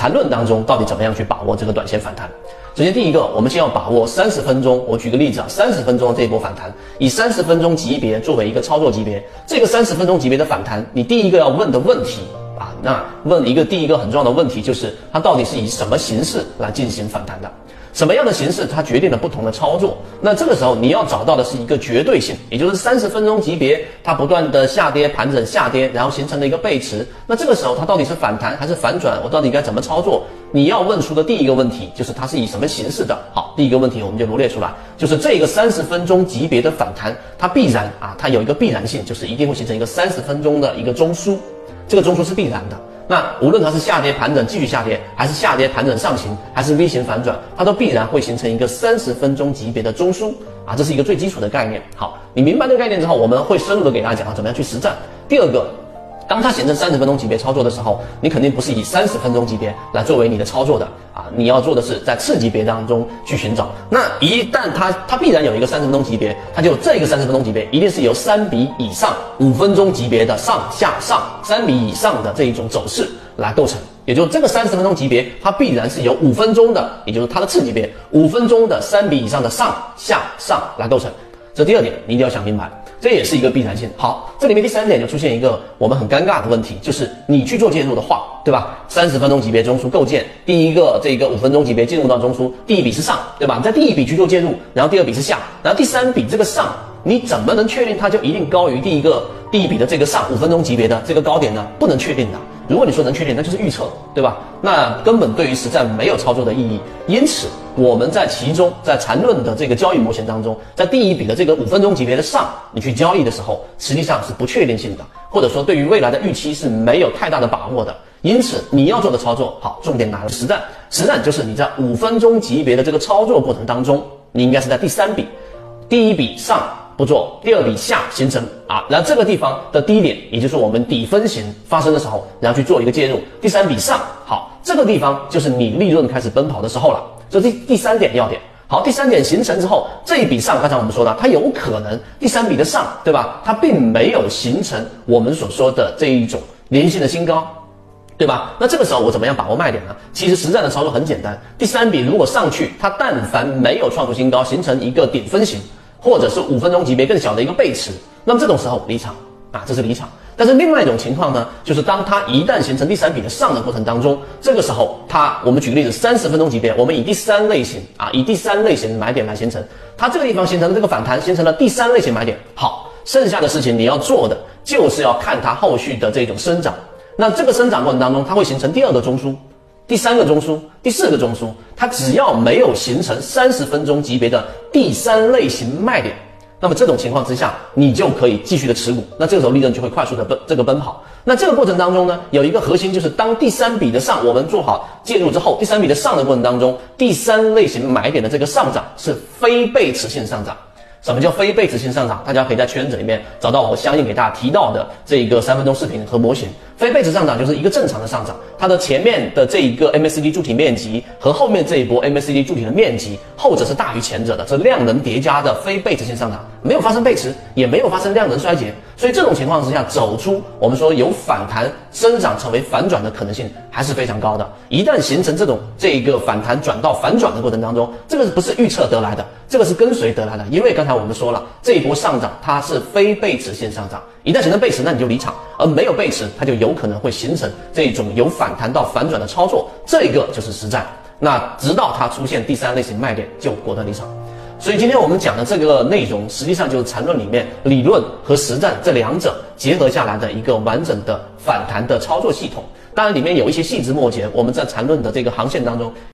缠论当中到底怎么样去把握这个短线反弹。首先，第一个，我们先要把握三十分钟。我举个例子啊，三十分钟这一波反弹，以三十分钟级别作为一个操作级别，这个三十分钟级别的反弹，你第一个要问的问题啊，那问一个第一个很重要的问题就是，它到底是以什么形式来进行反弹的？什么样的形式，它决定了不同的操作。那这个时候你要找到的是一个绝对性，也就是三十分钟级别，它不断的下跌盘整下跌，然后形成了一个背驰。那这个时候它到底是反弹还是反转？我到底该怎么操作？你要问出的第一个问题就是它是以什么形式的。好，第一个问题我们就罗列出来，就是这个三十分钟级别的反弹，它必然啊，它有一个必然性，就是一定会形成一个三十分钟的一个中枢，这个中枢是必然的。那无论它是下跌盘整继续下跌，还是下跌盘整上行，还是 V 型反转，它都必然会形成一个三十分钟级别的中枢啊，这是一个最基础的概念。好，你明白这个概念之后，我们会深入的给大家讲啊怎么样去实战。第二个。当它形成三十分钟级别操作的时候，你肯定不是以三十分钟级别来作为你的操作的啊！你要做的是在次级别当中去寻找。那一旦它它必然有一个三十分钟级别，它就这个三十分钟级别一定是由三笔以上五分钟级别的上下上三笔以上的这一种走势来构成。也就是这个三十分钟级别，它必然是由五分钟的，也就是它的次级别五分钟的三笔以上的上下上来构成。这第二点你一定要想明白。这也是一个必然性。好，这里面第三点就出现一个我们很尴尬的问题，就是你去做介入的话，对吧？三十分钟级别中枢构建，第一个这个五分钟级别进入到中枢，第一笔是上，对吧？你在第一笔去做介入，然后第二笔是下，然后第三笔这个上，你怎么能确定它就一定高于第一个第一笔的这个上五分钟级别的这个高点呢？不能确定的。如果你说能确定，那就是预测，对吧？那根本对于实战没有操作的意义。因此，我们在其中，在缠论的这个交易模型当中，在第一笔的这个五分钟级别的上，你去交易的时候，实际上是不确定性的，或者说对于未来的预期是没有太大的把握的。因此，你要做的操作，好，重点来了，实战，实战就是你在五分钟级别的这个操作过程当中，你应该是在第三笔，第一笔上。不做第二笔下形成啊，然后这个地方的低点，也就是我们底分型发生的时候，然后去做一个介入。第三笔上好，这个地方就是你利润开始奔跑的时候了。这第第三点要点好，第三点形成之后，这一笔上，刚才我们说的，它有可能第三笔的上，对吧？它并没有形成我们所说的这一种连续性的新高，对吧？那这个时候我怎么样把握卖点呢？其实实战的操作很简单，第三笔如果上去，它但凡没有创出新高，形成一个顶分型。或者是五分钟级别更小的一个背驰，那么这种时候离场啊，这是离场。但是另外一种情况呢，就是当它一旦形成第三笔的上的过程当中，这个时候它，我们举个例子，三十分钟级别，我们以第三类型啊，以第三类型买点来形成，它这个地方形成的这个反弹，形成了第三类型买点。好，剩下的事情你要做的就是要看它后续的这种生长。那这个生长过程当中，它会形成第二个中枢。第三个中枢，第四个中枢，它只要没有形成三十分钟级别的第三类型卖点，那么这种情况之下，你就可以继续的持股，那这个时候利润就会快速的奔这个奔跑。那这个过程当中呢，有一个核心就是当第三笔的上我们做好介入之后，第三笔的上的过程当中，第三类型买点的这个上涨是非背驰性上涨。什么叫非背驰性上涨？大家可以在圈子里面找到我相应给大家提到的这一个三分钟视频和模型。非背驰上涨就是一个正常的上涨，它的前面的这一个 MACD 柱体面积和后面这一波 MACD 柱体的面积，后者是大于前者的，是量能叠加的非背驰性上涨，没有发生背驰，也没有发生量能衰竭，所以这种情况之下，走出我们说有反弹生长成为反转的可能性还是非常高的。一旦形成这种这一个反弹转到反转的过程当中，这个不是预测得来的，这个是跟随得来的，因为刚才我们说了，这一波上涨它是非背驰性上涨。一旦形成背驰，那你就离场；而没有背驰，它就有可能会形成这种由反弹到反转的操作，这个就是实战。那直到它出现第三类型卖点，就果断离场。所以今天我们讲的这个内容，实际上就是缠论里面理论和实战这两者结合下来的一个完整的反弹的操作系统。当然，里面有一些细枝末节，我们在缠论的这个航线当中。